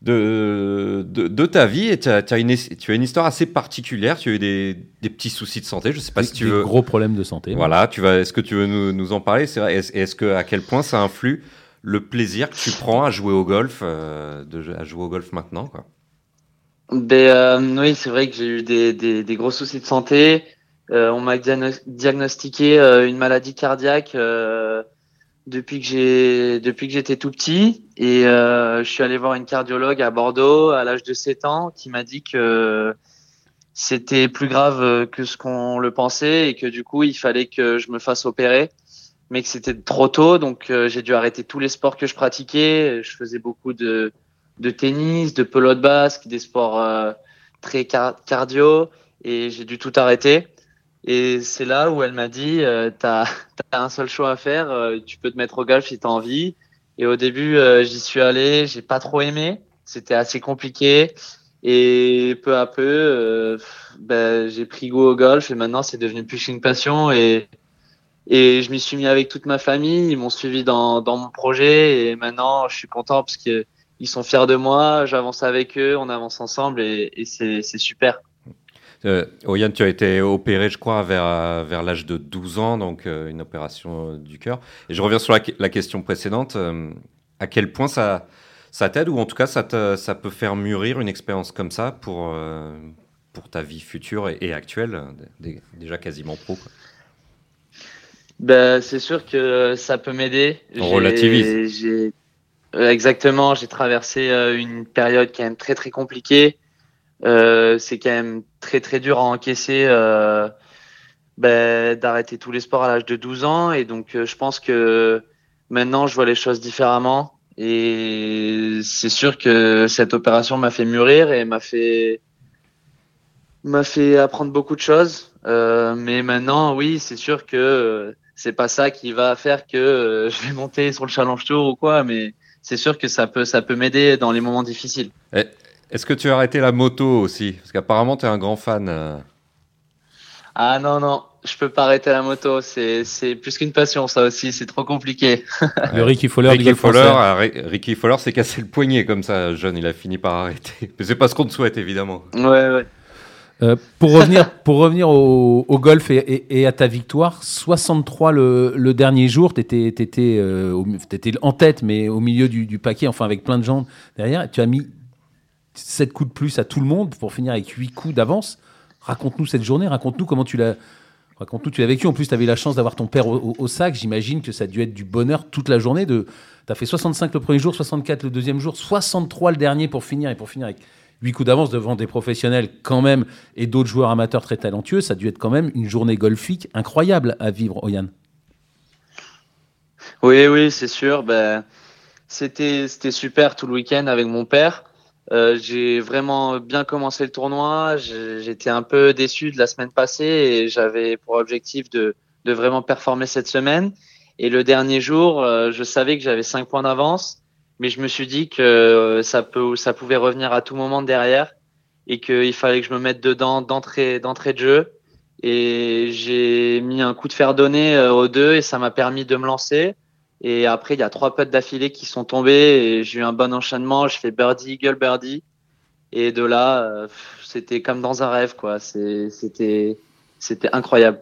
de, de, ta vie. Et tu as, as, une, tu as une histoire assez particulière. Tu as eu des, des petits soucis de santé. Je sais pas si tu des veux. gros problèmes de santé. Voilà. Tu vas. Est-ce que tu veux nous, nous en parler? C'est Est-ce est que à quel point ça influe le plaisir que tu prends à jouer au golf, euh, de, à jouer au golf maintenant, quoi? Ben, euh, Oui, c'est vrai que j'ai eu des, des, des, gros soucis de santé. Euh, on m'a diagnostiqué euh, une maladie cardiaque euh, depuis que j'ai depuis que j'étais tout petit. Et je suis allé voir une cardiologue à Bordeaux à l'âge de 7 ans qui m'a dit que c'était plus grave que ce qu'on le pensait et que du coup il fallait que je me fasse opérer mais que c'était trop tôt. Donc j'ai dû arrêter tous les sports que je pratiquais. Je faisais beaucoup de de tennis, de pelote basque, des sports euh, très cardio, et j'ai dû tout arrêter. Et c'est là où elle m'a dit, euh, tu as, *laughs* un seul choix à faire, euh, tu peux te mettre au golf si tu as envie. Et au début, euh, j'y suis allé, j'ai pas trop aimé, c'était assez compliqué. Et peu à peu, ben, j'ai pris goût au golf et maintenant c'est devenu plus une passion. Et, et je m'y suis mis avec toute ma famille, ils m'ont suivi dans, dans mon projet et maintenant je suis content parce que ils sont fiers de moi, j'avance avec eux, on avance ensemble et, c'est super. Euh, Oyan, tu as été opéré, je crois, vers, vers l'âge de 12 ans, donc euh, une opération euh, du cœur. Et je reviens sur la, question précédente. Euh, à quel point ça, ça t'aide, ou en tout cas ça, te, ça peut faire mûrir une expérience comme ça pour, pour ta vie future et, actuelle, déjà quasiment pro ben, C'est sûr que ça peut m'aider. On relativise. Euh, exactement, j'ai traversé euh, une période quand même très très compliquée. Euh, c'est quand même très très dur à encaisser euh, ben, d'arrêter tous les sports à l'âge de 12 ans. Et donc je pense que maintenant je vois les choses différemment. Et c'est sûr que cette opération m'a fait mûrir et m'a fait m'a fait apprendre beaucoup de choses. mais maintenant, oui, c'est sûr que c'est pas ça qui va faire que *laughs* je vais monter sur le Challenge Tour ou quoi, mais c'est sûr que ça peut, ça peut m'aider dans les moments difficiles. Est-ce que tu as arrêté la moto aussi? Parce qu'apparemment, tu es un grand fan. Euh. Ah non, non, je peux pas arrêter la moto. C'est plus qu'une passion, ça aussi. C'est trop compliqué. *laughs* le Ricky Fowler, Ricky Fowler, ah, Ricky Fowler s'est cassé le poignet comme ça, jeune. Il a fini par arrêter. Mais c'est pas ce qu'on te souhaite, évidemment. Ouais, ouais. Euh, pour revenir, *laughs* pour revenir au, golf et, à ta victoire, 63 le, dernier jour, tu étais, euh, en tête, mais au milieu du, paquet, enfin avec plein de gens derrière. Tu as mis 7 coups de plus à tout le monde pour finir avec 8 coups d'avance. Raconte-nous cette journée, raconte-nous comment tu l'as. Raconte-nous, tu l'as vécu. En plus, tu avais la chance d'avoir ton père au, sac. J'imagine que ça a dû être du bonheur toute la journée. De... Tu as fait 65 le premier jour, 64 le deuxième jour, 63 le dernier pour finir et pour finir avec 8 coups d'avance devant des professionnels quand même et d'autres joueurs amateurs très talentueux, ça a dû être quand même une journée golfique incroyable à vivre, Oyan. Oui, oui, c'est sûr. Ben, c'était, c'était super tout le week-end avec mon père. Euh, j'ai vraiment bien commencé le tournoi. J'étais un peu déçu de la semaine passée et j'avais pour objectif de, de vraiment performer cette semaine. Et le dernier jour, euh, je savais que j'avais 5 points d'avance mais je me suis dit que euh, ça peut, ça pouvait revenir à tout moment derrière et qu'il fallait que je me mette dedans d'entrée, de jeu. Et j'ai mis un coup de fer donné euh, aux deux et ça m'a permis de me lancer. Et après, il y a trois putts d'affilée qui sont tombés et j'ai eu un bon enchaînement. Je fais birdie, eagle, birdie. Et de là, euh, c'était comme dans un rêve, quoi. C'était, c'était incroyable.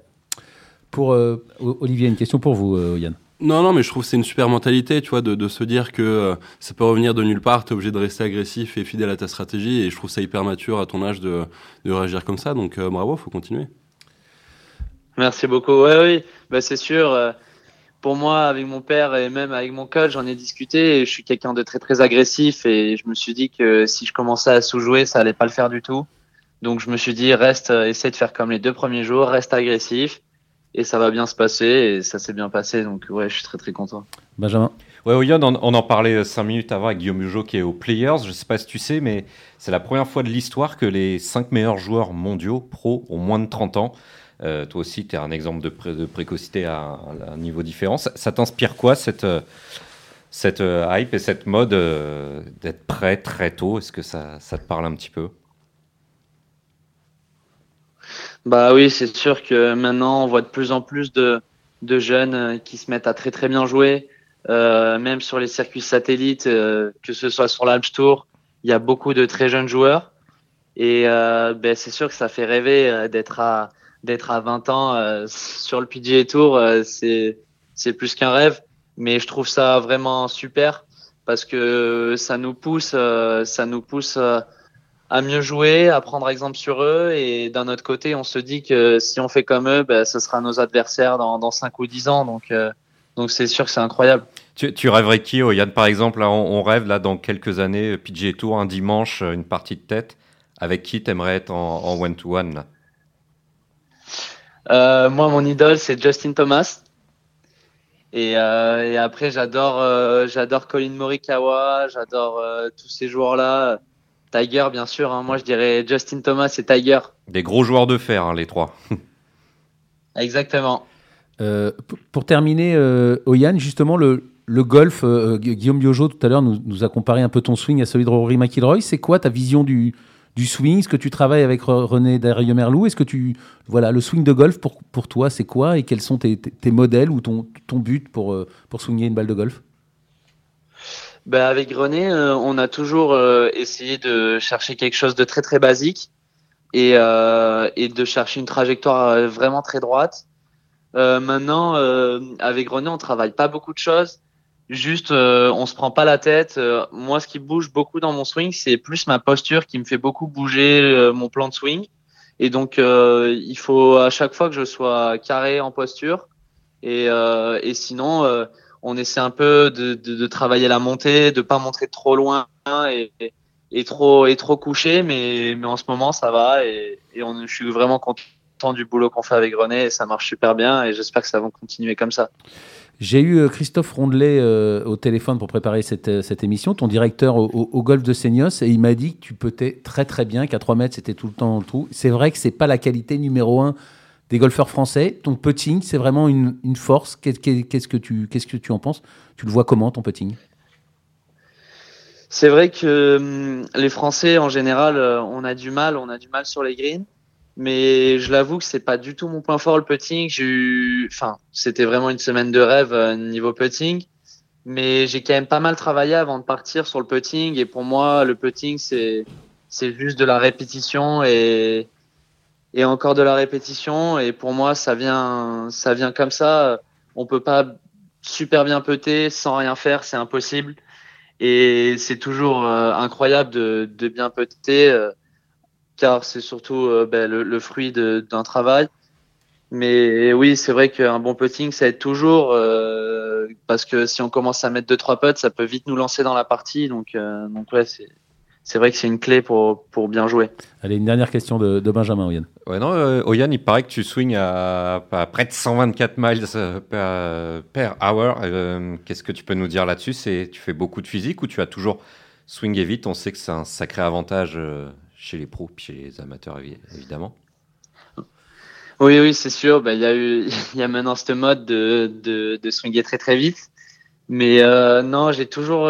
Pour Olivier, une question pour vous, Yann. Non, non, mais je trouve que c'est une super mentalité, tu vois, de, se dire que euh, ça peut revenir de nulle part, tu es obligé de rester agressif et fidèle à ta stratégie, et je trouve ça hyper mature à ton âge de, réagir comme ça, donc euh, bravo, faut continuer. Merci beaucoup, oui, oui, bah, c'est sûr. Euh, pour moi, avec mon père et même avec mon coach, j'en ai discuté, et je suis quelqu'un de très très agressif, et je me suis dit que si je commençais à sous-jouer, ça allait pas le faire du tout. Donc je me suis dit, reste, essaie de faire comme les deux premiers jours, reste agressif et ça va bien se passer et ça s'est bien passé. Donc ouais, je suis très très content. Benjamin Ouais, Oyan, on, en parlait cinq minutes avant avec Guillaume Hugeot qui est aux Players. Je ne sais pas si tu sais, mais c'est la première fois de l'histoire que les cinq meilleurs joueurs mondiaux pro ont moins de 30 ans. Euh, toi aussi, tu es un exemple de, précocité à, un niveau différent. Ça, t'inspire quoi, cette, cette euh, hype et cette mode euh, d'être prêt très tôt? Est-ce que ça, ça te parle un petit peu? Bah oui, c'est sûr que maintenant on voit de plus en plus de, de jeunes euh, qui se mettent à très très bien jouer, euh, même sur les circuits satellites, euh, que ce soit sur l'Alps Tour, il y a beaucoup de très jeunes joueurs. Et euh, ben, c'est sûr que ça fait rêver euh, d'être à d'être à 20 ans sur le PGA Tour, c'est c'est plus qu'un rêve, mais je trouve ça vraiment super parce que ça nous pousse, pousse à mieux jouer, à prendre exemple sur eux. Et d'un autre côté, on se dit que si on fait comme eux, ben, ce sera nos adversaires dans, dans 5 ou 10 ans. Donc, euh, c'est sûr que c'est incroyable. Tu, rêverais qui, Yann, par exemple on, rêve là dans quelques années, euh, PGA Tour, un dimanche, une partie de tête. Avec qui t'aimerais être en one-to-one euh, Moi, mon idole, c'est Justin Thomas. Et, euh, et après, j'adore, euh, j'adore Colin Morikawa, j'adore tous ces joueurs-là. Tiger, bien sûr. Hein. Moi, je dirais Justin Thomas et Tiger. Des gros joueurs de fer, hein, les trois. *laughs* Exactement. Euh, pour terminer, euh, Oyan, justement, le, le golf, euh, Guillaume Biojo tout à l'heure nous, nous, a comparé un peu ton swing à celui de Rory McIlroy. C'est quoi ta vision du, du swing Est-ce que tu travailles avec René Derrieux-Merlou Est-ce que tu. Voilà, le swing de golf, pour, pour toi, c'est quoi? Et quels sont tes, tes, modèles ou ton, ton but pour, pour swinger une balle de golf? Ben avec René, euh, on a toujours euh, essayé de chercher quelque chose de très très basique et, euh, et de chercher une trajectoire vraiment très droite. maintenant, avec René, on travaille pas beaucoup de choses. Juste, on se prend pas la tête. moi, ce qui bouge beaucoup dans mon swing, c'est plus ma posture qui me fait beaucoup bouger mon plan de swing. Et donc, il faut à chaque fois que je sois carré en posture. Et, et sinon, on essaie un peu de, travailler la montée, de pas montrer trop loin et, et trop et trop couché, mais, mais en ce moment ça va et, on, je suis vraiment content du boulot qu'on fait avec René et ça marche super bien et j'espère que ça va continuer comme ça. J'ai eu euh, Christophe Rondelet euh, au téléphone pour préparer cette, euh, cette émission, ton directeur au, golf de Seignos, et il m'a dit que tu pétais très très bien, qu'à 3 mètres c'était tout le temps tout. C'est vrai que c'est pas la qualité numéro un des golfeurs français. Ton putting, c'est vraiment une, force. Qu'est-ce que, tu, que tu en penses? Tu le vois comment, ton putting? C'est vrai que hum, les Français, en général, on a du mal. On a du mal sur les greens. Mais je l'avoue que c'est pas du tout mon point fort, le putting. J'ai eu, enfin, c'était vraiment une semaine de rêve euh, niveau putting. Mais j'ai quand même pas mal travaillé avant de partir sur le putting. Et pour moi, le putting, c'est, c'est juste de la répétition et, et encore de la répétition. Et pour moi, ça vient, ça vient comme ça. On peut pas super bien peter sans rien faire, c'est impossible. Et c'est toujours euh, incroyable de, de bien peter, euh, car c'est surtout euh, ben, le, le, fruit d'un travail. Mais oui, c'est vrai qu'un bon putting, ça aide toujours, parce que si on commence à mettre deux trois putts, ça peut vite nous lancer dans la partie. Donc, donc ouais, c'est c'est vrai que c'est une clé pour, pour bien jouer. Allez, une dernière question de, de Benjamin, Oyan. Ouais, non, euh, Oyan, il paraît que tu swings à, près de 124 miles euh, per, hour. Euh, qu'est-ce que tu peux nous dire là-dessus? C'est Tu fais beaucoup de physique ou tu as toujours swingé vite? On sait que c'est un sacré avantage chez les pros, chez les amateurs, évidemment. Oui, oui, c'est sûr. Ben, *laughs* il y, a maintenant ce mode de, swinger très très vite. Mais non, j'ai toujours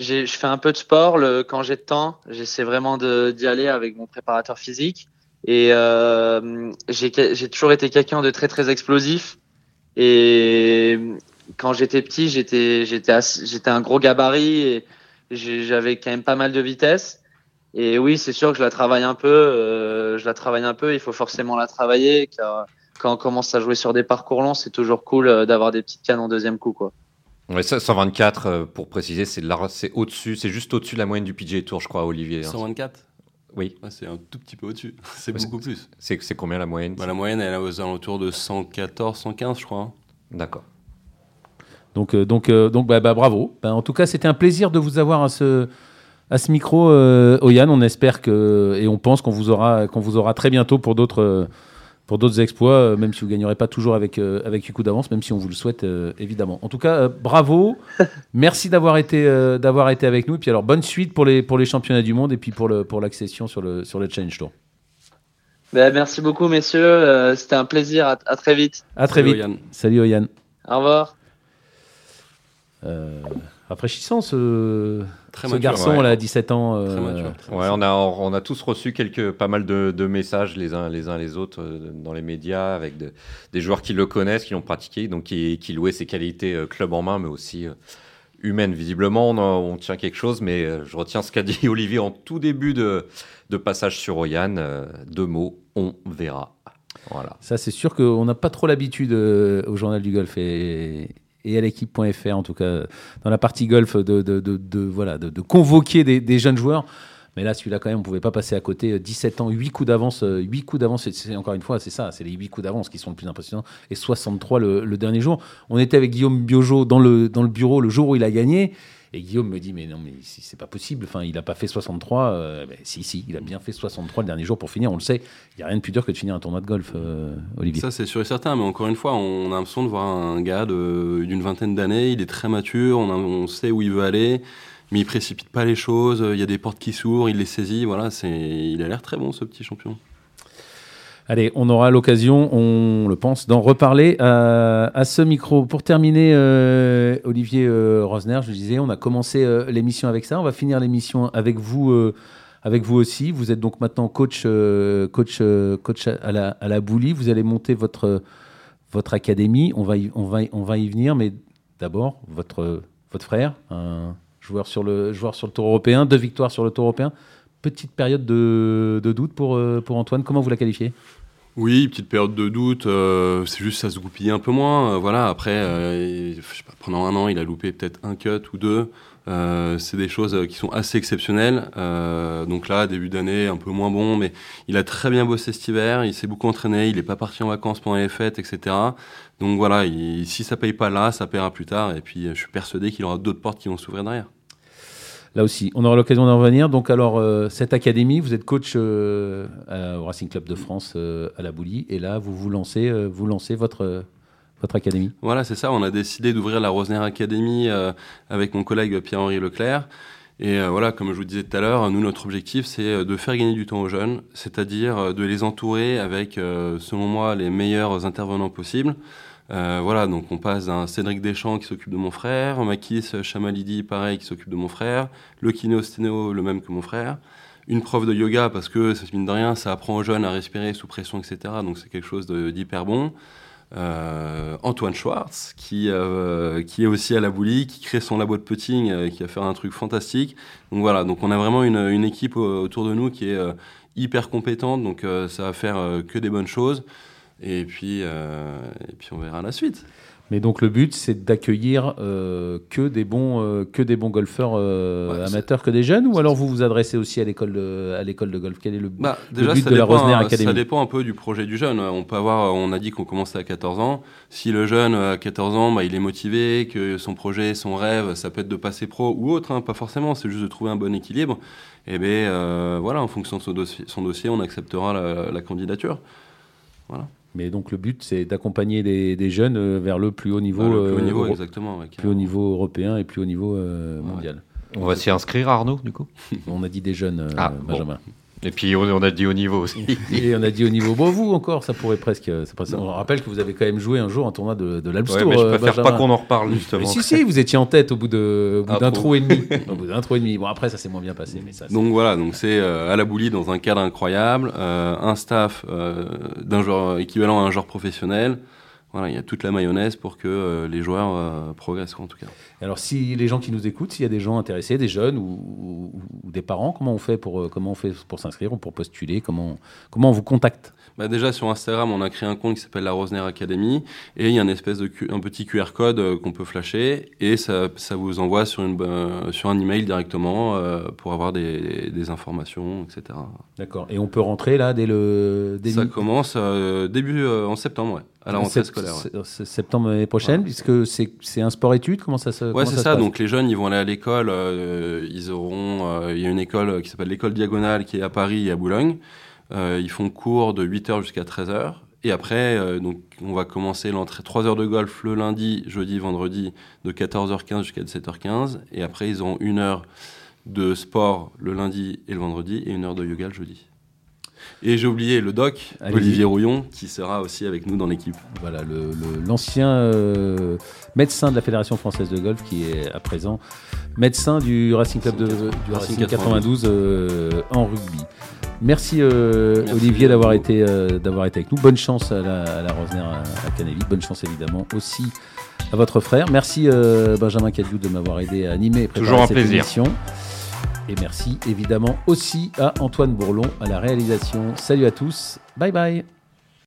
je fais un peu de sport le, quand j'ai de temps. J'essaie vraiment d'y aller avec mon préparateur physique. Et euh, j'ai toujours été quelqu'un de très très explosif. Et quand j'étais petit, j'étais un gros gabarit et j'avais quand même pas mal de vitesse. Et oui, c'est sûr que je la travaille un peu. Euh, je la travaille un peu. Il faut forcément la travailler car quand on commence à jouer sur des parcours longs, c'est toujours cool d'avoir des petites cannes en deuxième coup. Quoi. Ouais, ça, 124, pour préciser, c'est au-dessus, c'est juste au-dessus de la moyenne du PGA Tour, je crois, Olivier. 124 oui. c'est un tout petit peu au-dessus. *laughs* C'est beaucoup plus. C'est combien la moyenne? Bah, La moyenne, elle est aux alentours de 114, 115, je crois. Hein. D'accord. Donc, euh, donc, euh, donc bah, bah, bravo. Bah, en tout cas, c'était un plaisir de vous avoir à ce, à ce micro, euh, Oyan. On espère que, et on pense qu'on vous, aura, qu'on vous aura très bientôt pour d'autres pour d'autres exploits, euh, même si vous ne gagnerez pas toujours avec, euh, avec coup d'avance, même si on vous le souhaite euh, évidemment. En tout cas, bravo. *laughs* Merci d'avoir été, d'avoir été avec nous. Et puis alors, bonne suite pour les, pour les championnats du monde et puis pour, le, pour l'accession sur le, sur le Challenge Tour. Ben, merci beaucoup, messieurs. C'était un plaisir. À, très vite. À très vite. Salut, Oyan. Au revoir. Rafraîchissant ce, ce garçon là, à 17 ans. Euh, ouais, on a, on a tous reçu quelques, pas mal de, messages les uns les uns les autres euh, dans les médias avec des joueurs qui le connaissent, qui l'ont pratiqué, donc qui, qui louaient ses qualités euh, club en main, mais aussi humaines. Visiblement, on, tient quelque chose, mais je retiens ce qu'a dit *laughs* Olivier en tout début de, de passage sur Oyan. deux mots, on verra. Voilà. Ça, c'est sûr qu'on n'a pas trop l'habitude au Journal du Golf et, et à l'équipe.fr, en tout cas, dans la partie golf, de, voilà, de, convoquer des, jeunes joueurs. Mais là, celui-là, quand même, on ne pouvait pas passer à côté. 17 ans, 8 coups d'avance. 8 coups d'avance, c'est, encore une fois, c'est ça, c'est les 8 coups d'avance qui sont le plus impressionnants. Et 63 le, le, dernier jour. On était avec Guillaume Biojo dans le bureau le jour où il a gagné. Et Guillaume me dit, mais non, mais c'est pas possible. Enfin, il n'a pas fait 63. Euh, ben, si, si, il a bien fait 63 le dernier jour pour finir. On le sait. Il n'y a rien de plus dur que de finir un tournoi de golf, euh, Olivier. Ça, c'est sûr et certain. Mais encore une fois, on a l'impression de voir un gars d'une vingtaine d'années. Il est très mature. On, on, sait où il veut aller. Mais il précipite pas les choses. Il y a des portes qui s'ouvrent. Il les saisit. Voilà, il a l'air très bon, ce petit champion. Allez, on aura l'occasion, on le pense, d'en reparler à, ce micro. Pour terminer, euh, Olivier euh, Rosner, je disais, on a commencé euh, l'émission avec ça. On va finir l'émission avec vous, avec vous aussi. Vous êtes donc maintenant coach, à la, à Boulie. Vous allez monter votre, votre académie. On va, y, on, va, venir, mais d'abord, votre, frère, joueur sur, le, tour européen, deux victoires sur le tour européen. Petite période de, doute pour Antoine. Comment vous la qualifiez? Oui, petite période de doute. Euh, c'est juste ça se goupillait un peu moins. Euh, voilà. Après, euh, pendant un an, il a loupé peut-être un cut ou deux. c'est des choses qui sont assez exceptionnelles. donc là, début d'année, un peu moins bon, mais il a très bien bossé cet hiver. Il s'est beaucoup entraîné. Il n'est pas parti en vacances pendant les fêtes, etc. Donc voilà, si ça paye pas là, ça paiera plus tard. Et puis, je suis persuadé qu'il aura d'autres portes qui vont s'ouvrir derrière là aussi, on aura l'occasion d'en revenir. Donc, alors, euh, cette académie, vous êtes coach euh, au Racing Club de France euh, à la Boulie, et là, vous vous lancez, vous lancez votre, votre académie. Voilà, c'est ça. On a décidé d'ouvrir la Rosner Academy avec mon collègue Pierre-Henri Leclerc. Et voilà, comme je vous disais tout à l'heure, nous, notre objectif, c'est de faire gagner du temps aux jeunes, c'est-à-dire de les entourer avec, selon moi, les meilleurs intervenants possibles. Euh, voilà, donc on passe d'un Cédric Deschamps qui s'occupe de mon frère, Makis Chamalidi, pareil, qui s'occupe de mon frère, le kinéosténéo, le même que mon frère, une prof de yoga parce que, mine de rien, ça apprend aux jeunes à respirer sous pression, etc. Donc c'est quelque chose d'hyper bon. Euh, Antoine Schwartz, qui, euh, qui est aussi à la boulie, qui crée son labo de putting, qui a fait un truc fantastique. Donc voilà, donc on a vraiment une, une équipe autour de nous qui est hyper compétente, donc ça va faire que des bonnes choses. Et puis, euh, et puis on verra la suite. Mais donc le but, c'est d'accueillir euh, que des bons, euh, que des bons golfeurs amateurs, que des jeunes, ou alors vous vous adressez aussi à l'école de, à l'école de golf? Quel est le, bah, déjà, but de la Rosner Academy? Ça dépend un peu du projet du jeune. On peut avoir, on a dit qu'on commençait à 14 ans. Si le jeune à 14 ans, bah, il est motivé, que son projet, son rêve, ça peut être de passer pro ou autre, hein, pas forcément. C'est juste de trouver un bon équilibre. Et eh bien voilà, en fonction de son dossier, son dossier on acceptera la, la candidature. Voilà. Mais donc le but, c'est d'accompagner des, jeunes euh, vers le plus haut niveau, le plus haut niveau, euh, exactement, plus haut niveau européen et plus haut niveau euh, mondial. On va s'y inscrire, Arnaud, du coup? *laughs* On a dit des jeunes, ah, Benjamin. Et puis on, a dit au niveau aussi. Et on a dit au niveau. Bon, vous encore, ça pourrait presque. On rappelle que vous avez quand même joué un jour un tournoi de, de l'Alps ouais, mais je préfère pas qu'on en reparle justement. Mais si, si, vous étiez en tête au bout d'un trou. et demi. au bout d'un trou et demi. Bon, après, ça s'est moins bien passé. Mais ça, donc voilà, donc c'est à la boulie dans un cadre incroyable, un staff d'un joueur équivalent à un joueur professionnel. Voilà, il y a toute la mayonnaise pour que les joueurs progressent, en tout cas. Alors, si les gens qui nous écoutent, s'il y a des gens intéressés, des jeunes ou, des parents, comment on fait pour, fait pour s'inscrire ou pour postuler? Comment, comment on vous contacte? Bah déjà sur Instagram, on a créé un compte qui s'appelle la Rosner Academy et il y a une espèce de un petit QR code euh, qu'on peut flasher et ça, ça, vous envoie sur, une, euh, sur un email directement euh, pour avoir des, des informations, etc. D'accord. Et on peut rentrer là dès le. Dès ça commence début en septembre, ouais. À la rentrée scolaire. Ouais. Septembre prochaine, puisque c'est un sport-étude Comment ça se Ouais, c'est ça. Donc les jeunes, ils vont aller à l'école. ils auront. Il y a une école qui s'appelle l'école Diagonale qui est à Paris et à Boulogne. Euh, ils font cours de 8h jusqu'à 13h. Et après, euh, donc, on va commencer l'entrée 3 heures de golf le lundi, jeudi, vendredi, de 14h15 jusqu'à 17h15. Et après, ils ont une heure de sport le lundi et le vendredi et une heure de yoga le jeudi. Et j'ai oublié le doc, Olivier Rouillon, qui sera aussi avec nous dans l'équipe. Voilà, l'ancien euh, médecin de la Fédération française de golf qui est à présent médecin du Racing Club de, du Racing, 92, en rugby. Merci, euh, Olivier d'avoir été, euh, d'avoir été avec nous. Bonne chance à la, à la Rosner à, Canéville. Bonne chance évidemment aussi à votre frère. Merci euh, Benjamin Cadiou de m'avoir aidé à animer et Toujours un cette plaisir. émission. Et merci évidemment aussi à Antoine Bourlon à la réalisation. Salut à tous. Bye bye.